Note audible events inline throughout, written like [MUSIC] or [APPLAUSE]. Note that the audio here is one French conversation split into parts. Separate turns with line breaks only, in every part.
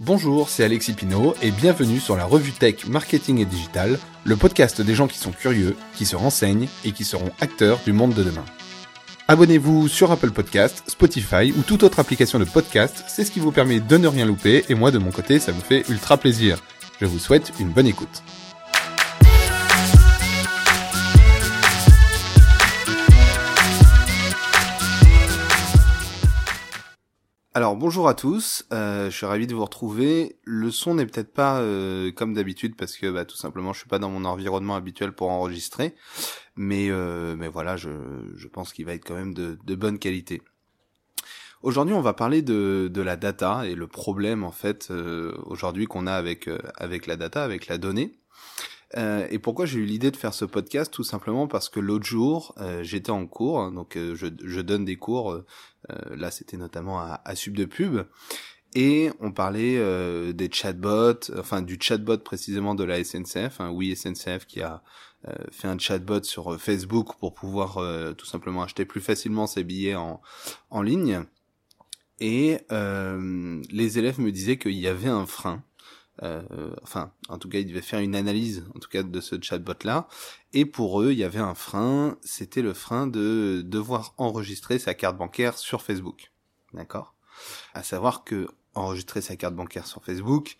Bonjour, c'est Alexis Pinault et bienvenue sur la revue Tech Marketing et Digital, le podcast des gens qui sont curieux, qui se renseignent et qui seront acteurs du monde de demain. Abonnez-vous sur Apple Podcast, Spotify ou toute autre application de podcast, c'est ce qui vous permet de ne rien louper et moi de mon côté ça me fait ultra plaisir. Je vous souhaite une bonne écoute. Alors bonjour à tous, euh, je suis ravi de vous retrouver. Le son n'est peut-être pas euh, comme d'habitude parce que bah, tout simplement je suis pas dans mon environnement habituel pour enregistrer, mais euh, mais voilà je, je pense qu'il va être quand même de, de bonne qualité. Aujourd'hui on va parler de, de la data et le problème en fait aujourd'hui qu'on a avec avec la data, avec la donnée. Euh, et pourquoi j'ai eu l'idée de faire ce podcast? Tout simplement parce que l'autre jour, euh, j'étais en cours, hein, donc euh, je, donne des cours, là c'était notamment à, à Sub de Pub, et on parlait des chatbots, enfin du chatbot précisément de la SNCF, hein, oui SNCF qui a fait un chatbot sur Facebook pour pouvoir tout simplement acheter plus facilement ses billets en, ligne. Et les élèves me disaient qu'il y avait un frein enfin, en tout cas, ils devaient faire une analyse, en tout cas, de ce chatbot-là. Et pour eux, il y avait un frein, c'était le frein de devoir enregistrer sa carte bancaire sur Facebook. D'accord? À savoir que enregistrer sa carte bancaire sur Facebook,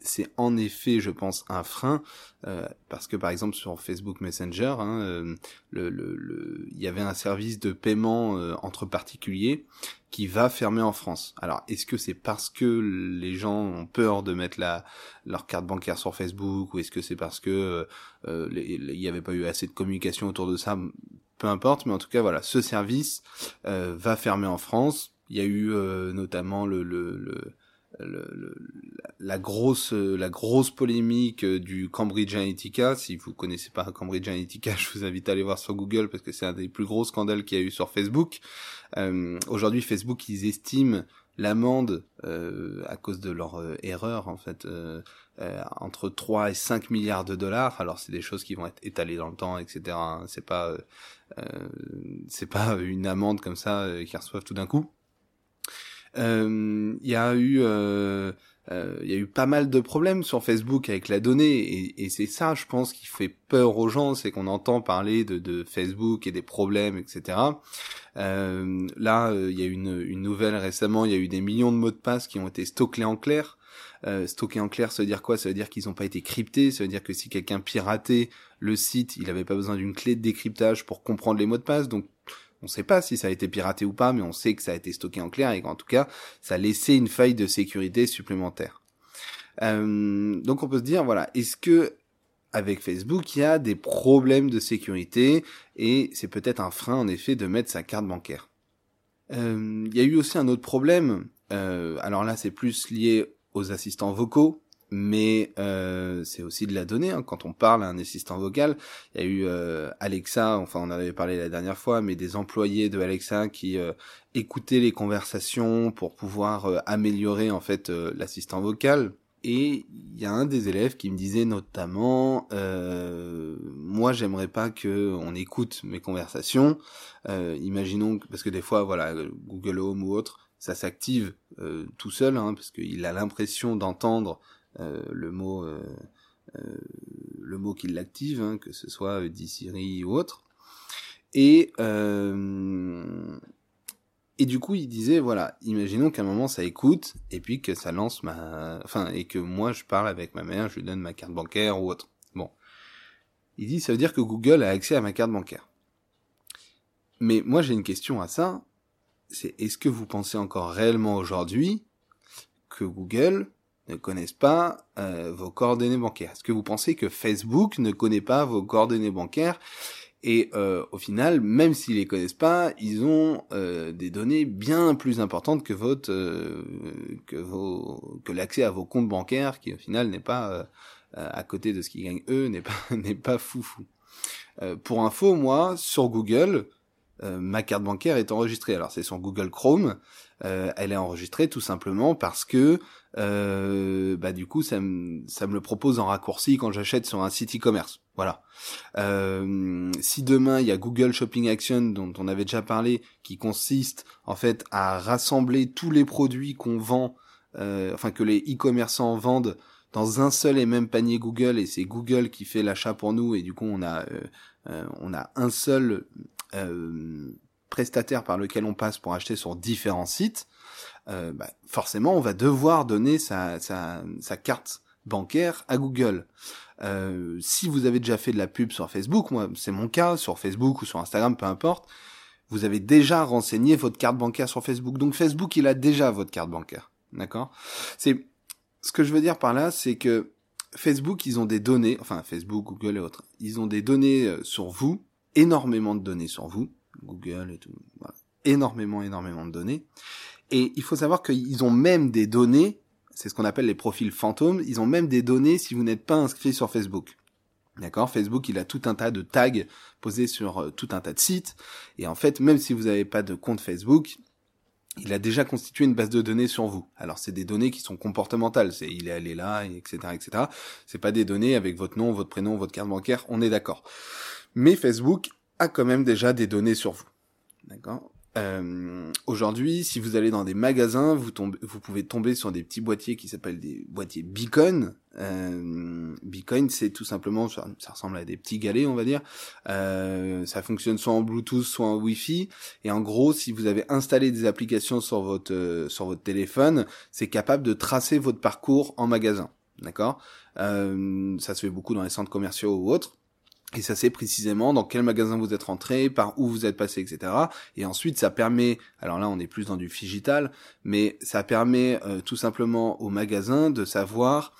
c'est en effet, je pense, un frein euh, parce que par exemple sur Facebook Messenger, hein, euh, il y avait un service de paiement euh, entre particuliers qui va fermer en France. Alors, est-ce que c'est parce que les gens ont peur de mettre la, leur carte bancaire sur Facebook ou est-ce que c'est parce que il n'y avait pas eu assez de communication autour de ça? Peu importe, mais en tout cas, voilà, ce service va fermer en France. Il y a eu notamment le, le la grosse la grosse polémique euh, du Cambridge Analytica. Si vous connaissez pas Cambridge Analytica, [LAUGHS] je vous invite à aller voir sur Google parce que c'est un des plus gros scandales qu'il y a eu sur Facebook. Euh, Aujourd'hui, Facebook, ils estiment l'amende euh, à cause de leur euh, erreur en fait euh, entre 3 et 5 milliards de dollars. Alors c'est des choses qui vont être étalées dans le temps, etc. C'est pas c'est pas une amende comme ça qu'ils reçoivent tout d'un coup. Euh, il y a eu euh, euh, il y a eu pas mal de problèmes sur Facebook avec la donnée et, et c'est ça, je pense, qui fait peur aux gens, c'est qu'on entend parler de, de, Facebook et des problèmes, etc. Euh, là, il y a une, une, nouvelle récemment, il y a eu des millions de mots de passe qui ont été stockés en clair. Stockés en clair, ça veut dire quoi? Ça veut dire qu'ils n'ont pas été cryptés, ça veut dire que si quelqu'un piratait le site, il n'avait pas besoin d'une clé de décryptage pour comprendre les mots de passe, donc on ne sait pas si ça a été piraté ou pas, mais on sait que ça a été stocké en clair et qu'en tout cas, ça a laissé une faille de sécurité supplémentaire. Euh, donc on peut se dire, voilà, est-ce que avec Facebook, il y a des problèmes de sécurité et c'est peut-être un frein en effet de mettre sa carte bancaire? Euh, il y a eu aussi un autre problème. Euh, alors là, c'est plus lié aux assistants vocaux mais euh, c'est aussi de la donnée. Hein. Quand on parle à un assistant vocal, il y a eu euh, Alexa, enfin on en avait parlé la dernière fois, mais des employés de Alexa qui euh, écoutaient les conversations pour pouvoir euh, améliorer en fait l'assistant vocal. Et il y a un des élèves qui me disait notamment, moi j'aimerais pas que on écoute mes conversations. imaginons parce que des fois voilà Google Home ou autre, ça s'active tout seul hein, parce qu'il a l'impression d'entendre euh, le mot euh, euh, le mot qui l'active, hein, que ce soit Siri ou autre. Et et du coup, il disait, voilà, imaginons qu'à un moment ça écoute, et puis que ça lance ma, enfin, et que moi je parle avec ma mère, je lui donne ma carte bancaire ou autre. Bon. Il dit, ça veut dire que Google a accès à ma carte bancaire. Mais moi j'ai une question à ça, c'est est-ce que vous pensez encore réellement aujourd'hui que Google ne connaissent pas euh, vos coordonnées bancaires Est-ce que vous pensez que Facebook ne connaît pas vos coordonnées bancaires et euh, au final, même s'ils les connaissent pas, ils ont euh, des données bien plus importantes que votre que vos que l'accès à vos comptes bancaires, qui au final n'est pas à côté de ce qu'ils gagnent eux, n'est pas [LAUGHS] n'est pas foufou. pour info, moi sur Google, ma carte bancaire est enregistrée. Alors c'est sur Google Chrome, elle est enregistrée tout simplement parce que euh, bah du coup ça me ça me le propose en raccourci quand j'achète sur un site e-commerce. Voilà. Euh, si demain il y a Google Shopping Action dont on avait déjà parlé, qui consiste en fait à rassembler tous les produits qu'on vend enfin que les e-commerçants vendent dans un seul et même panier Google et c'est Google qui fait l'achat pour nous et du coup on a on a un seul prestataire par lequel on passe pour acheter sur différents sites, bah, forcément on va devoir donner sa, sa, sa carte bancaire à Google. Euh, si vous avez déjà fait de la pub sur Facebook, moi c'est mon cas, sur Facebook ou sur Instagram, peu importe, vous avez déjà renseigné votre carte bancaire sur Facebook. Donc Facebook, il a déjà votre carte bancaire. D'accord? C'est ce que je veux dire par là, c'est que Facebook, ils ont des données, enfin Facebook, Google et autres, ils ont des données euh, sur vous, énormément de données sur vous, Google et tout, énormément, énormément de données. Et il faut savoir qu'ils ont même des données c'est ce qu'on appelle les profils fantômes. Ils ont même des données si vous n'êtes pas inscrit sur Facebook. D'accord? Facebook, il a tout un tas de tags posés sur euh, tout un tas de sites. Et en fait, même si vous n'avez pas de compte Facebook, il a déjà constitué une base de données sur vous. Alors c'est des données qui sont comportementales, c'est il est allé là, etc., etc. C'est pas des données avec votre nom, votre prénom, votre carte bancaire, on est d'accord. Mais Facebook a quand même déjà des données sur vous. D'accord? Euh, Aujourd'hui, si vous allez dans des magasins, vous, vous pouvez tomber sur des petits boîtiers qui s'appellent des boîtiers Beacon. Euh, Beacon, c'est tout simplement, ça, ressemble à des petits galets, on va dire. Euh, ça fonctionne soit en Bluetooth, soit en Wi-Fi. Et en gros, si vous avez installé des applications sur votre euh, sur votre téléphone, c'est capable de tracer votre parcours en magasin. D'accord? Euh, Ça se fait beaucoup dans les centres commerciaux ou autres. Et ça c'est précisément dans quel magasin vous êtes rentré, par où vous êtes passé, etc. Et ensuite ça permet, alors là on est plus dans du digital, mais ça permet euh, tout simplement au magasin de savoir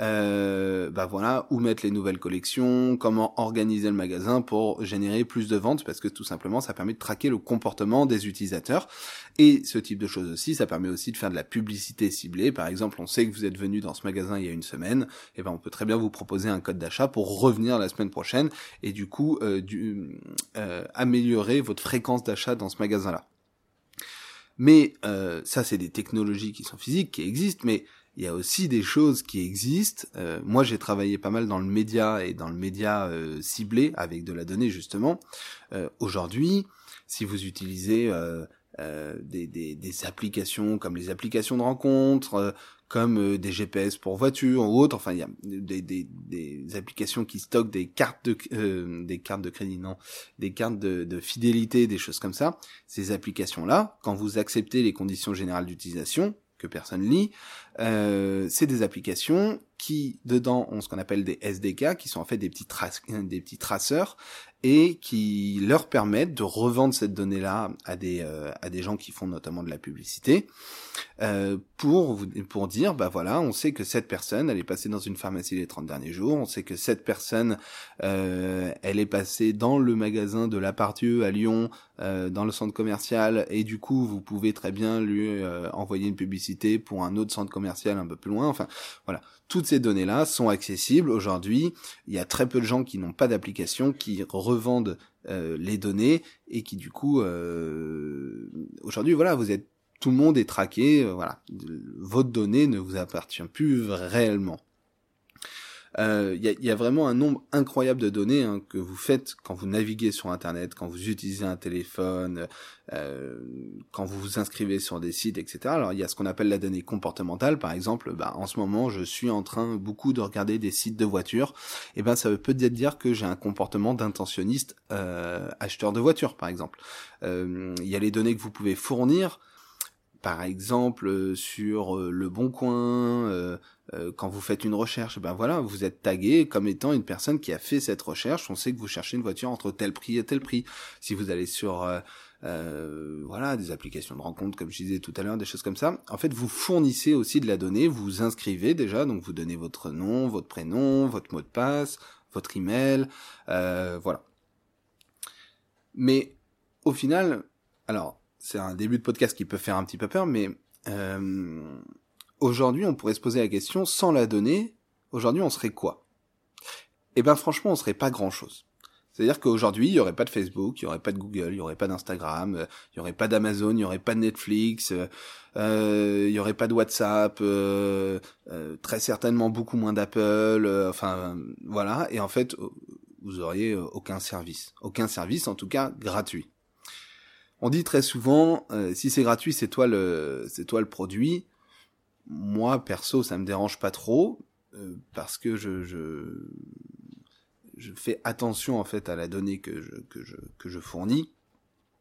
euh, bah voilà, où mettre les nouvelles collections, comment organiser le magasin pour générer plus de ventes, parce que tout simplement, ça permet de traquer le comportement des utilisateurs. Et ce type de choses aussi, ça permet aussi de faire de la publicité ciblée. Par exemple, on sait que vous êtes venu dans ce magasin il y a une semaine, et eh ben on peut très bien vous proposer un code d'achat pour revenir la semaine prochaine et du coup euh, du, euh, améliorer votre fréquence d'achat dans ce magasin-là. Mais euh, ça, c'est des technologies qui sont physiques, qui existent, mais il y a aussi des choses qui existent. Euh, moi, j'ai travaillé pas mal dans le média et dans le média euh, ciblé avec de la donnée justement. Euh, aujourd'hui, si vous utilisez des, des, des, applications comme les applications de rencontres, comme des GPS pour voitures ou autres, enfin il y a des, des, des applications qui stockent des cartes de des cartes de crédit, non, des cartes de, de fidélité, des choses comme ça. Ces applications là, quand vous acceptez les conditions générales d'utilisation, personne lit, euh, c'est des applications qui dedans ont ce qu'on appelle des SDK, qui sont en fait des petits, des petits traceurs et qui leur permettent de revendre cette donnée-là à des euh, à des gens qui font notamment de la publicité. Euh, pour pour dire bah voilà on sait que cette personne elle est passée dans une pharmacie les 30 derniers jours. On sait que cette personne euh, elle est passée dans le magasin de la Pardieu à Lyon euh, dans le centre commercial. Et du coup vous pouvez très bien lui euh, envoyer une publicité pour un autre centre commercial un peu plus loin. Enfin voilà. Toutes ces données-là sont accessibles. Aujourd'hui. Il y a très peu de gens qui n'ont pas d'application, qui revendent euh, les données et qui du coup, euh, aujourd'hui, voilà, vous êtes, tout le monde est traqué. Euh, voilà, votre donnée ne vous appartient plus réellement. Il euh, y, a, y, a, vraiment un nombre incroyable de données hein, que vous faites quand vous naviguez sur Internet, quand vous utilisez un téléphone, euh, quand vous vous inscrivez sur des sites, etc. Alors il y a ce qu'on appelle la donnée comportementale, par exemple. Bah, en ce moment, je suis en train beaucoup de regarder des sites de voitures. Et ben ça veut peut-être dire que j'ai un comportement d'intentionniste euh, acheteur de voitures, par exemple. Euh, il y a les données que vous pouvez fournir par exemple euh, sur euh, le bon coin euh, quand vous faites une recherche ben voilà vous êtes tagué comme étant une personne qui a fait cette recherche. On sait que vous cherchez une voiture entre tel prix et tel prix. Si vous allez sur voilà des applications de rencontre comme je disais tout à l'heure des choses comme ça en fait vous fournissez aussi de la donnée vous inscrivez déjà. Donc vous donnez votre nom votre prénom votre mot de passe votre email voilà. Mais au final alors c'est un début de podcast qui peut faire un petit peu peur, mais euh, aujourd'hui, on pourrait se poser la question, sans la donnée, aujourd'hui, on serait quoi? Eh ben, franchement, on serait pas grand-chose. C'est-à-dire qu'aujourd'hui, il y aurait pas de Facebook, il y aurait pas de Google, il y aurait pas d'Instagram, euh, il y aurait pas d'Amazon, il y aurait pas de Netflix, euh, il y aurait pas de WhatsApp, euh, très certainement beaucoup moins d'Apple, enfin voilà. Et en fait, vous auriez aucun service, aucun service, en tout cas gratuit. On dit très souvent, euh, si c'est gratuit, c'est toi le, c'est toi le produit. Moi perso ça me dérange pas trop euh, parce que je, je je fais attention en fait à la donnée que je que je que je fournis.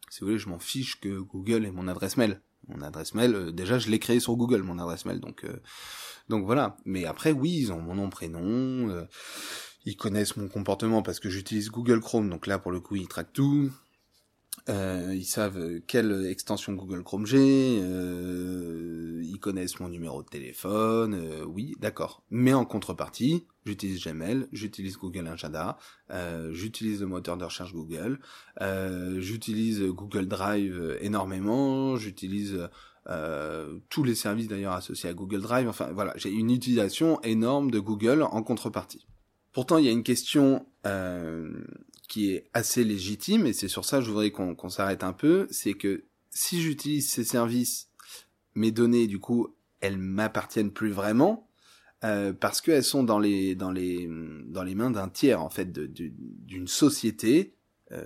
Si vous voulez, je m'en fiche que Google ait mon adresse mail. Mon adresse mail, euh, déjà je l'ai créé sur Google mon adresse mail, donc euh, donc voilà. Mais après oui, ils ont mon nom prénom. ils connaissent mon comportement parce que j'utilise Google Chrome, donc là pour le coup ils traquent tout. Euh, ils savent quelle extension Google Chrome j'ai, euh, ils connaissent mon numéro de téléphone, euh, oui, d'accord. Mais en contrepartie, j'utilise Gmail, j'utilise Google Agenda, euh, j'utilise le moteur de recherche Google, euh, j'utilise Google Drive énormément, j'utilise tous les services d'ailleurs associés à Google Drive. Enfin voilà, j'ai une utilisation énorme de Google en contrepartie. Pourtant, il y a une question qui est assez légitime, et c'est sur ça que je voudrais qu'on s'arrête un peu, c'est que si j'utilise ces services, mes données, du coup, elles m'appartiennent plus vraiment, euh, parce qu'elles sont dans les, dans, les, dans les mains d'un tiers, en fait, d'une société, euh,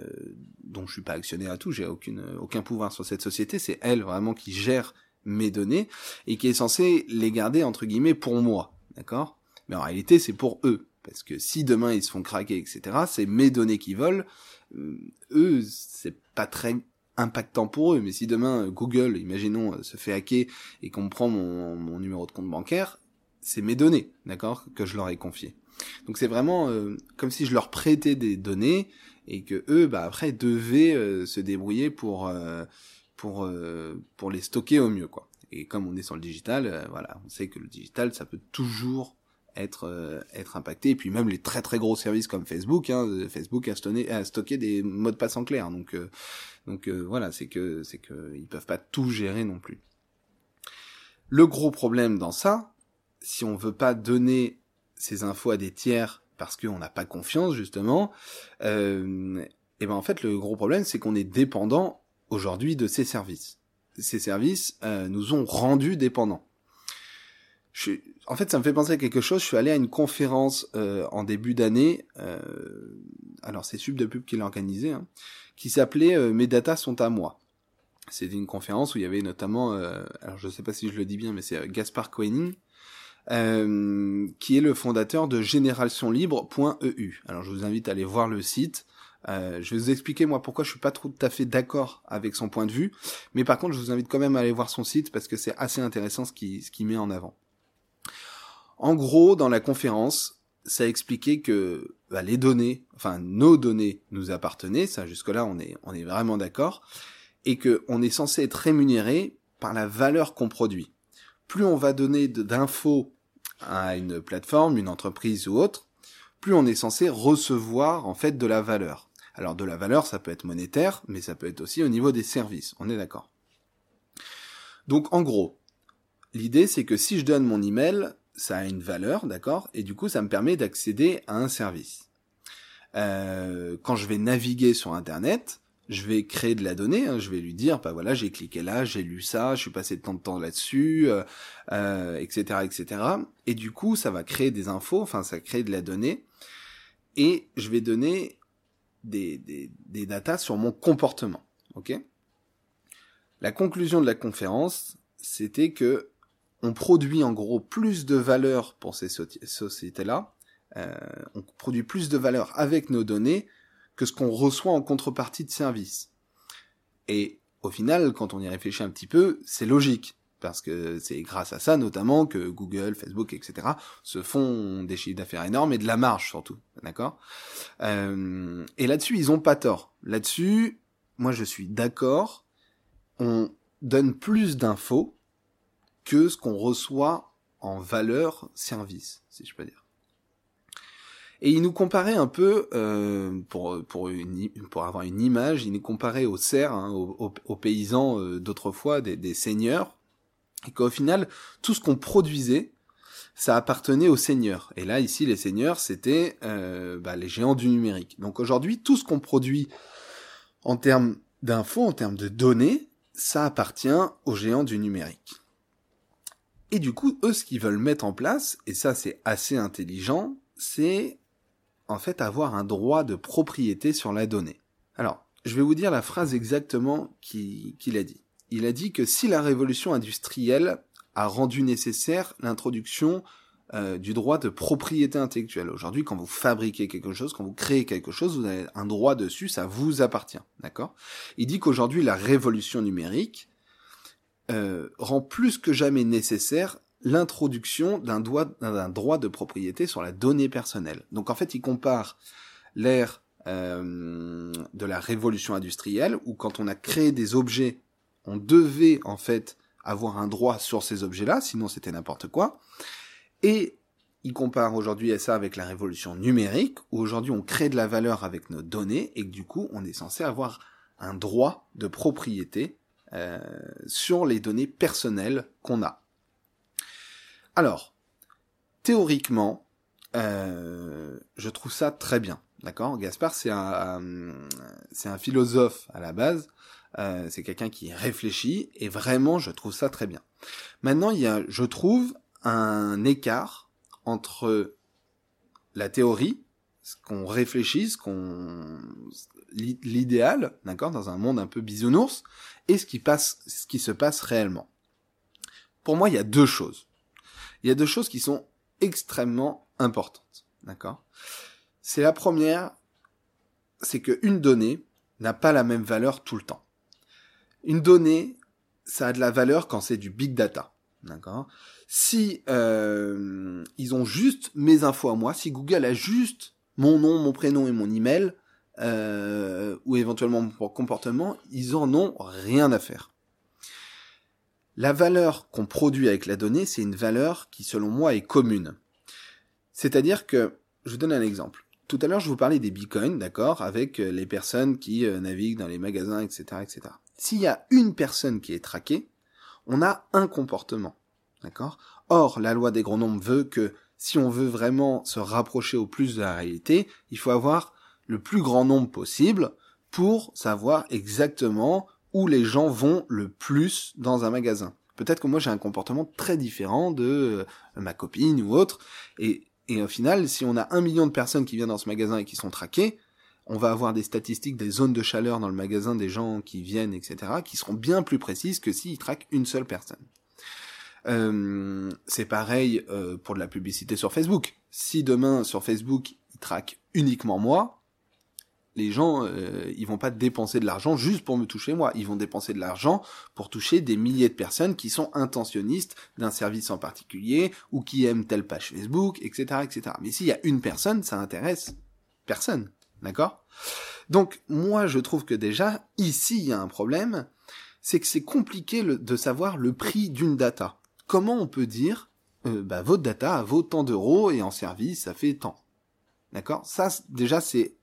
dont je suis pas actionnaire à tout, j'ai aucune, aucun pouvoir sur cette société, c'est elle vraiment qui gère mes données, et qui est censée les garder, entre guillemets, pour moi, d'accord? Mais en réalité, c'est pour eux. Parce que si demain ils se font craquer, etc., c'est mes données qui volent. Euh, eux, c'est pas très impactant pour eux. Mais si demain Google, imaginons, euh, se fait hacker et qu'on prend mon, numéro de compte bancaire, c'est mes données, d'accord, que je leur ai confiées. Donc c'est vraiment euh, comme si je leur prêtais des données et que eux, bah après, devaient se débrouiller pour pour pour les stocker au mieux, quoi. Et comme on est sur le digital, voilà, on sait que le digital, ça peut toujours être euh, être impacté. Et puis même les très très gros services comme Facebook hein, euh, Facebook a, stocké des mots de passe en clair. Donc euh, donc voilà c'est que c'est que ils peuvent pas tout gérer non plus. Le gros problème dans ça si on veut pas donner ces infos à des tiers parce qu'on n'a pas confiance justement euh, et ben en fait le gros problème c'est qu'on est dépendant aujourd'hui de ces services. Ces services nous ont rendus dépendants en fait, ça me fait penser à quelque chose. Je suis allé à une conférence euh, en début d'année. Euh, alors, c'est Sub de Pub qui l'a organisé, hein, qui s'appelait euh, Mes data sont à moi. C'était une conférence où il y avait notamment, alors je sais pas si je le dis bien, mais c'est Gaspard Koenig, qui est le fondateur de générationlibre.eu. Alors, je vous invite à aller voir le site. Euh, je vais vous expliquer moi pourquoi je suis pas tout à fait d'accord avec son point de vue, mais par contre je vous invite quand même à aller voir son site parce que c'est assez intéressant ce qu'il ce met en avant. En gros, dans la conférence, ça a expliqué que bah, les données, enfin nos données nous appartenaient, ça jusque-là on est, on est vraiment d'accord, et que on est censé être rémunéré par la valeur qu'on produit. Plus on va donner d'infos à une plateforme, une entreprise ou autre, plus on est censé recevoir en fait de la valeur. Alors de la valeur, ça peut être monétaire, mais ça peut être aussi au niveau des services, on est d'accord. Donc en gros, l'idée c'est que si je donne mon email, ça a une valeur, d'accord? Et du coup, ça me permet d'accéder à un service. Euh, quand je vais naviguer sur Internet, je vais créer de la donnée, hein, je vais lui dire, bah voilà, j'ai cliqué là, j'ai lu ça, je suis passé tant de temps là-dessus, euh, euh, etc., etc. Et du coup, ça va créer des infos, enfin, ça crée de la donnée, et je vais donner des, des, des datas sur mon comportement, ok? La conclusion de la conférence, c'était que on produit en gros plus de valeur pour ces sociétés-là, euh, on produit plus de valeur avec nos données que ce qu'on reçoit en contrepartie de services. Et au final, quand on y réfléchit un petit peu, c'est logique. Parce que c'est grâce à ça notamment que Google, Facebook, etc. se font des chiffres d'affaires énormes et de la marge surtout, d'accord? Euh, Et là-dessus, ils ont pas tort. Là-dessus, moi je suis d'accord. On donne plus d'infos que ce qu'on reçoit en valeur service, si je peux dire. Et il nous comparait un peu, euh, pour, pour, avoir une image, il nous comparait aux serfs, hein, aux, paysans euh, d'autrefois, des, des seigneurs, et qu'au final, tout ce qu'on produisait, ça appartenait aux seigneurs. Et là, ici, les seigneurs, c'était euh, bah, les géants du numérique. Donc aujourd'hui, tout ce qu'on produit en termes d'infos, en termes de données, ça appartient aux géants du numérique. Et du coup, eux, ce qu'ils veulent mettre en place, et ça c'est assez intelligent, c'est en fait avoir un droit de propriété sur la donnée. Alors, je vais vous dire la phrase exactement qu'il a dit. Il a dit que si la révolution industrielle a rendu nécessaire l'introduction euh, du droit de propriété intellectuelle. Aujourd'hui, quand vous fabriquez quelque chose, quand vous créez quelque chose, vous avez un droit dessus, ça vous appartient, d'accord? Il dit qu'aujourd'hui, la révolution numérique euh, rend plus que jamais nécessaire l'introduction d'un droit, de propriété sur la donnée personnelle. Donc en fait, il compare l'ère euh, de la révolution industrielle, où quand on a créé des objets, on devait en fait avoir un droit sur ces objets-là, sinon c'était n'importe quoi. Et il compare aujourd'hui ça avec la révolution numérique, où aujourd'hui on crée de la valeur avec nos données, et que du coup on est censé avoir un droit de propriété euh, sur les données personnelles qu'on a. Alors, théoriquement, euh, je trouve ça très bien. D'accord? Gaspard, c'est un, c'est un philosophe à la base. Euh, c'est quelqu'un qui réfléchit et vraiment, je trouve ça très bien. Maintenant, il y a, je trouve, un écart entre la théorie, ce qu'on réfléchit, ce qu'on l'idéal, d'accord, dans un monde un peu bisounours, et ce qui passe, ce qui se passe réellement. Pour moi, il y a deux choses. Il y a deux choses qui sont extrêmement importantes, d'accord? C'est la première, c'est que une donnée n'a pas la même valeur tout le temps. Une donnée, ça a de la valeur quand c'est du big data, d'accord? Si euh, ils ont juste mes infos à moi, si Google a juste mon nom, mon prénom et mon email, euh, ou éventuellement mon comportement, ils en ont rien à faire. La valeur qu'on produit avec la donnée, c'est une valeur qui, selon moi, est commune. C'est-à-dire que, je vous donne un exemple. Tout à l'heure, je vous parlais des bitcoins, d'accord, avec les personnes qui euh, naviguent dans les magasins, etc., etc. S'il y a une personne qui est traquée, on a un comportement. D'accord? Or, la loi des grands nombres veut que si on veut vraiment se rapprocher au plus de la réalité, il faut avoir le plus grand nombre possible pour savoir exactement où les gens vont le plus dans un magasin. Peut-être que moi j'ai un comportement très différent de euh, ma copine ou autre, et, et au final, si on a un million de personnes qui viennent dans ce magasin et qui sont traquées, on va avoir des statistiques des zones de chaleur dans le magasin des gens qui viennent, etc., qui seront bien plus précises que s'ils traquent une seule personne. Euh, c'est pareil euh, pour de la publicité sur Facebook. Si demain sur Facebook ils traquent uniquement moi, les gens euh, ils vont pas dépenser de l'argent juste pour me toucher moi, ils vont dépenser de l'argent pour toucher des milliers de personnes qui sont intentionnistes d'un service en particulier ou qui aiment telle page Facebook, etc., etc. Mais s'il y a une personne, ça intéresse personne, d'accord? Donc moi je trouve que déjà ici il y a un problème, c'est que c'est compliqué de savoir le prix d'une data comment on peut dire euh, bah, votre data vaut tant d'euros et en service ça fait tant. D'accord? Ça déjà c'est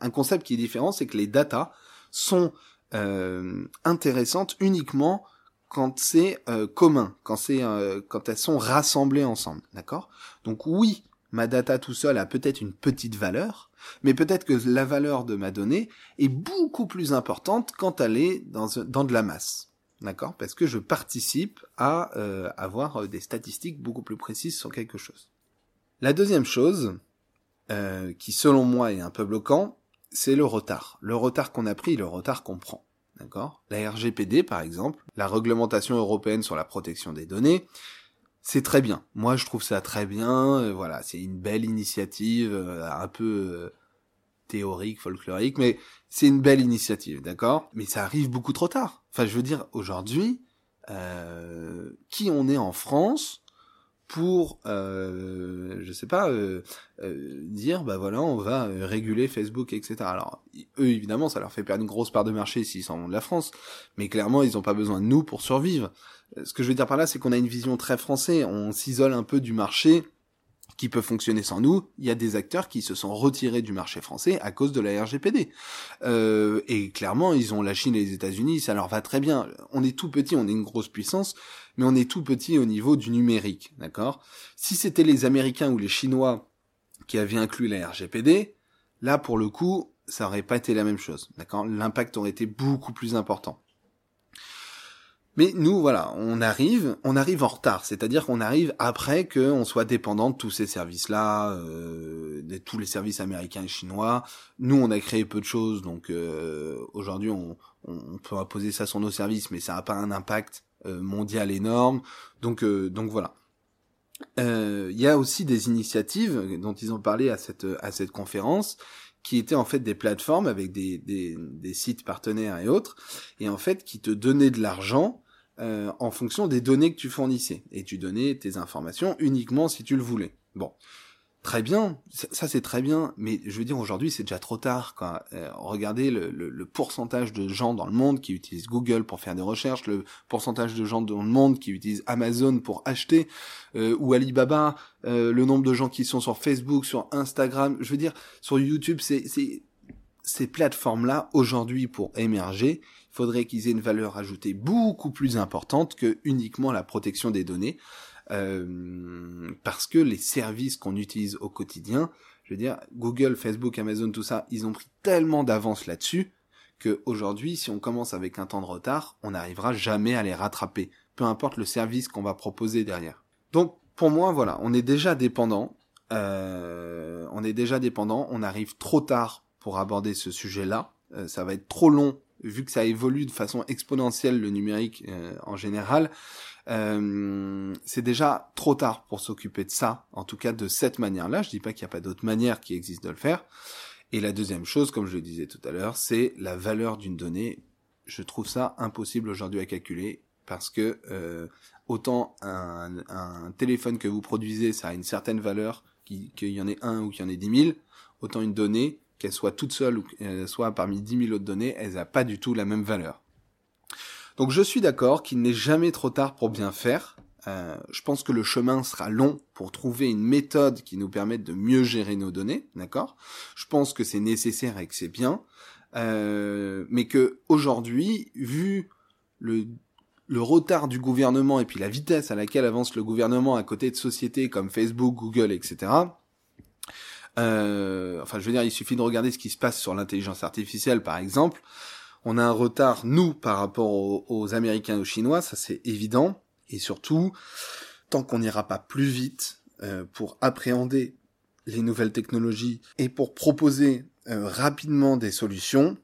un concept qui est différent, c'est que les datas sont euh, intéressantes uniquement quand c'est euh, commun, quand c'est quand elles sont rassemblées ensemble, d'accord? Donc oui, ma data tout seul a peut-être une petite valeur, mais peut-être que la valeur de ma donnée est beaucoup plus importante quand elle est dans, de la masse. D'accord? Parce que je participe à euh, avoir euh, des statistiques beaucoup plus précises sur quelque chose. La deuxième chose, euh, qui selon moi est un peu bloquant, c'est le retard. Le retard qu'on a pris, le retard qu'on prend. D'accord? La RGPD, par exemple, la réglementation européenne sur la protection des données, c'est très bien. Moi, je trouve ça très bien. voilà, c'est une belle initiative, un peu théorique, folklorique, mais c'est une belle initiative, d'accord? Mais ça arrive beaucoup trop tard. Enfin, je veux dire, aujourd'hui, euh, qui on est en France pour, euh, je sais pas, euh, euh, dire, bah voilà, on va réguler Facebook, etc. Alors, eux, évidemment, ça leur fait perdre une grosse part de marché s'ils s'en vont de la France, mais clairement, ils n'ont pas besoin de nous pour survivre. Ce que je veux dire par là, c'est qu'on a une vision très française, on s'isole un peu du marché, qui peut fonctionner sans nous, il y a des acteurs qui se sont retirés du marché français à cause de la RGPD. Euh, et clairement, ils ont la Chine et les États-Unis, ça leur va très bien. On est tout petit, on est une grosse puissance, mais on est tout petit au niveau du numérique, d'accord? Si c'était les Américains ou les Chinois qui avaient inclus la RGPD, là, pour le coup, ça aurait pas été la même chose, d'accord? L'impact aurait été beaucoup plus important. Mais nous, voilà, on arrive, on arrive en retard, c'est-à-dire qu'on arrive après qu'on soit dépendant de tous ces services-là, euh, de tous les services américains et chinois. Nous, on a créé peu de choses, donc euh, aujourd'hui, on, on, peut imposer ça sur nos services, mais ça n'a pas un impact mondial énorme. Donc donc voilà. Il y a aussi des initiatives dont ils ont parlé à cette à cette conférence qui étaient en fait des plateformes avec des, des, des sites partenaires et autres, et en fait qui te donnaient de l'argent euh, en fonction des données que tu fournissais. Et tu donnais tes informations uniquement si tu le voulais. Bon, très bien, ça c'est très bien, mais je veux dire aujourd'hui c'est déjà trop tard. Quoi. Euh, regardez le, le, pourcentage de gens dans le monde qui utilisent Google pour faire des recherches, le pourcentage de gens dans le monde qui utilisent Amazon pour acheter, euh, ou Alibaba, euh, le nombre de gens qui sont sur Facebook, sur Instagram. Je veux dire, sur YouTube, c'est ces plateformes-là aujourd'hui pour émerger, faudrait qu'ils aient une valeur ajoutée beaucoup plus importante que uniquement la protection des données. Euh, parce que les services qu'on utilise au quotidien, je veux dire, Google, Facebook, Amazon, tout ça, ils ont pris tellement d'avance là-dessus que aujourd'hui, si on commence avec un temps de retard, on n'arrivera jamais à les rattraper, peu importe le service qu'on va proposer derrière. Donc, pour moi, voilà, on est déjà dépendant. Euh, on est déjà dépendant. On arrive trop tard pour aborder ce sujet-là. Euh, ça va être trop long vu que ça évolue de façon exponentielle le numérique euh, en général. Euh, c'est déjà trop tard pour s'occuper de ça, en tout cas de cette manière-là. Je dis pas qu'il n'y a pas d'autre manière qui existe de le faire. Et la deuxième chose, comme je le disais tout à l'heure, c'est la valeur d'une donnée. Je trouve ça impossible aujourd'hui à calculer parce que euh, autant un, un, téléphone que vous produisez, ça a une certaine valeur, qu'il y en ait un ou qu'il y en ait dix mille, autant une donnée, qu'elle soit toute seule ou qu'elle soit parmi dix mille autres données, elle n'a pas du tout la même valeur. Donc je suis d'accord qu'il n'est jamais trop tard pour bien faire. Euh, je pense que le chemin sera long pour trouver une méthode qui nous permette de mieux gérer nos données, d'accord? Je pense que c'est nécessaire et que c'est bien, euh, mais que aujourd'hui, vu le retard du gouvernement et puis la vitesse à laquelle avance le gouvernement à côté de sociétés comme Facebook, Google, etc. Euh, enfin, je veux dire, il suffit de regarder ce qui se passe sur l'intelligence artificielle, par exemple on a un retard, nous, par rapport aux, Américains et aux Chinois, ça c'est évident. Et surtout, tant qu'on n'ira pas plus vite euh, pour appréhender les nouvelles technologies et pour proposer euh, rapidement des solutions,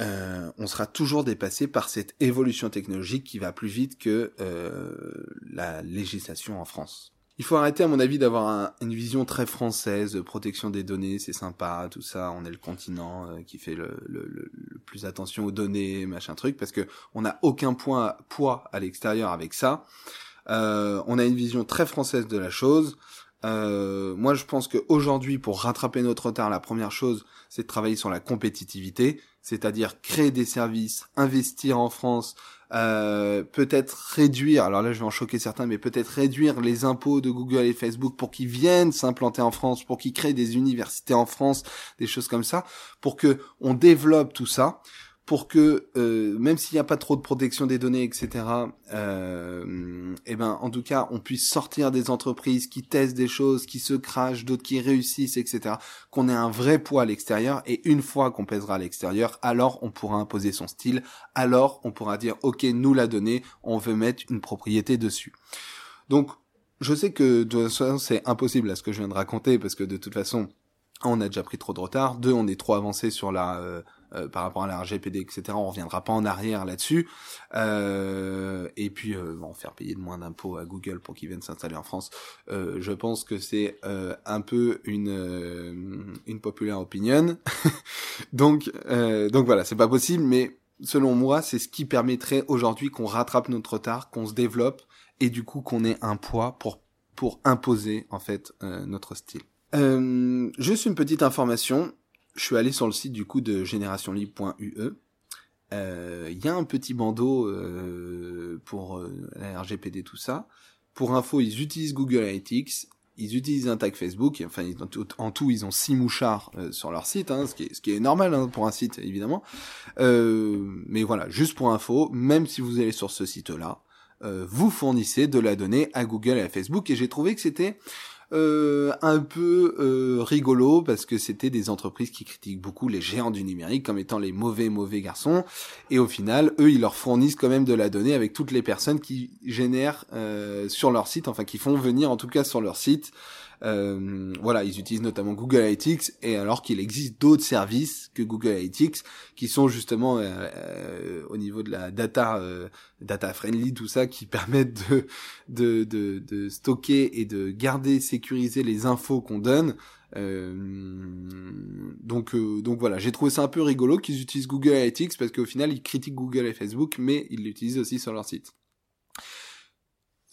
euh, on sera toujours dépassé par cette évolution technologique qui va plus vite que la législation en France. Il faut arrêter, à mon avis, d'avoir une vision très française, protection des données, c'est sympa, tout ça. On est le continent euh, qui fait le, le, plus attention aux données, machin truc, parce que on n'a aucun point poids à l'extérieur avec ça. Euh, on a une vision très française de la chose. Euh, moi, je pense qu'aujourd'hui, pour rattraper notre retard, la première chose, c'est de travailler sur la compétitivité, c'est-à-dire créer des services, investir en France, euh, peut-être réduire, alors là je vais en choquer certains, mais peut-être réduire les impôts de Google et Facebook pour qu'ils viennent s'implanter en France, pour qu'ils créent des universités en France, des choses comme ça, pour que on développe tout ça, pour que euh, même s'il n'y a pas trop de protection des données, etc. Euh, eh ben, en tout cas, on puisse sortir des entreprises qui testent des choses, qui se crachent, d'autres qui réussissent, etc. Qu'on ait un vrai poids à l'extérieur et une fois qu'on pèsera à l'extérieur, alors on pourra imposer son style. Alors on pourra dire, ok, nous la donnée, on veut mettre une propriété dessus. Donc, je sais que de toute façon c'est impossible à ce que je viens de raconter parce que de toute façon on a déjà pris trop de retard. Deux, on est trop avancé sur la euh, euh, par rapport à la RGPD, etc. On reviendra pas en arrière là-dessus. Euh, et puis, euh, faire payer de moins d'impôts à Google pour qu'ils viennent s'installer en France. Euh, je pense que c'est un peu une une populaire opinion. [LAUGHS] donc donc voilà, c'est pas possible, mais selon moi, c'est ce qui permettrait aujourd'hui qu'on rattrape notre retard, qu'on se développe et du coup qu'on ait un poids pour pour imposer en fait notre style. Euh, juste une petite information. Je suis allé sur le site du coup de générationlibre.ue. Euh, il y a un petit bandeau euh, pour la RGPD tout ça. Pour info, ils utilisent Google Analytics, ils utilisent un tag Facebook. Enfin, en tout, ils ont six mouchards sur leur site, hein, ce, qui est, ce qui est normal hein, pour un site évidemment. mais voilà, juste pour info, même si vous allez sur ce site-là, vous fournissez de la donnée à Google et à Facebook. Et j'ai trouvé que c'était euh, un peu euh, rigolo parce que c'était des entreprises qui critiquent beaucoup les géants du numérique comme étant les mauvais mauvais garçons. Et au final eux ils leur fournissent quand même de la donnée avec toutes les personnes qui génèrent euh, sur leur site enfin qui font venir en tout cas sur leur site Euh, voilà, ils utilisent notamment Google Analytics, et alors qu'il existe d'autres services que Google Analytics qui sont justement euh, au niveau de la data, data friendly, tout ça, qui [LAUGHS] permettent de, de, de, stocker et de garder, sécuriser les infos qu'on donne. Euh, donc, euh, donc voilà, j'ai trouvé ça un peu rigolo qu'ils utilisent Google Analytics parce qu'au final ils critiquent Google et Facebook, mais ils l'utilisent aussi sur leur site.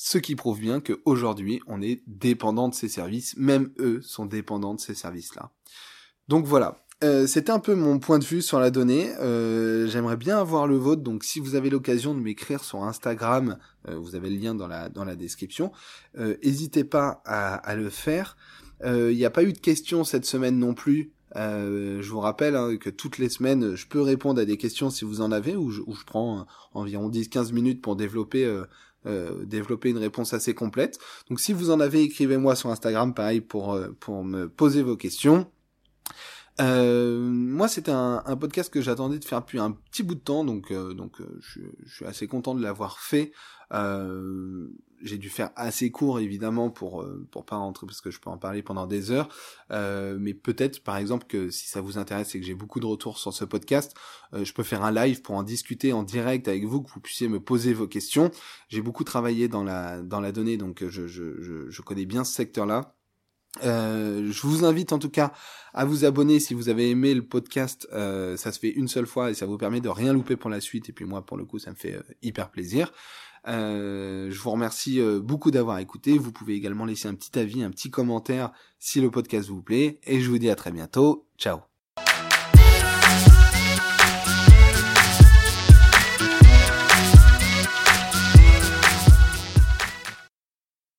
Ce qui prouve bien qu'aujourd'hui on est dépendant de ces services, même eux sont dépendants de ces services-là. Donc voilà, euh, c'était un peu mon point de vue sur la donnée. Euh, J'aimerais bien avoir le vôtre, donc si vous avez l'occasion de m'écrire sur Instagram, euh, vous avez le lien dans la dans la description. N'hésitez pas à, le faire. Il euh, n'y a pas eu de questions cette semaine non plus. Euh, je vous rappelle hein, que toutes les semaines, je peux répondre à des questions si vous en avez, ou je, je prends euh, environ 10-15 minutes pour développer euh, développer une réponse assez complète. Donc si vous en avez, écrivez-moi sur Instagram, pareil, pour, pour me poser vos questions. Euh, moi, c'était un, un, podcast que j'attendais de faire depuis un petit bout de temps, donc donc je, je, suis assez content de l'avoir fait. Euh, j'ai dû faire assez court évidemment pour euh, pour pas rentrer parce que je peux en parler pendant des heures euh, mais peut-être par exemple que si ça vous intéresse et que j'ai beaucoup de retours sur ce podcast euh, je peux faire un live pour en discuter en direct avec vous que vous puissiez me poser vos questions j'ai beaucoup travaillé dans la dans la donnée donc je je je, je connais bien ce secteur là euh, je vous invite en tout cas à vous abonner si vous avez aimé le podcast. Euh, ça se fait une seule fois et ça vous permet de rien louper pour la suite. Et puis moi, pour le coup, ça me fait hyper plaisir. Euh, je vous remercie euh, beaucoup d'avoir écouté. Vous pouvez également laisser un petit avis, un petit commentaire si le podcast vous plaît. Et je vous dis à très bientôt. Ciao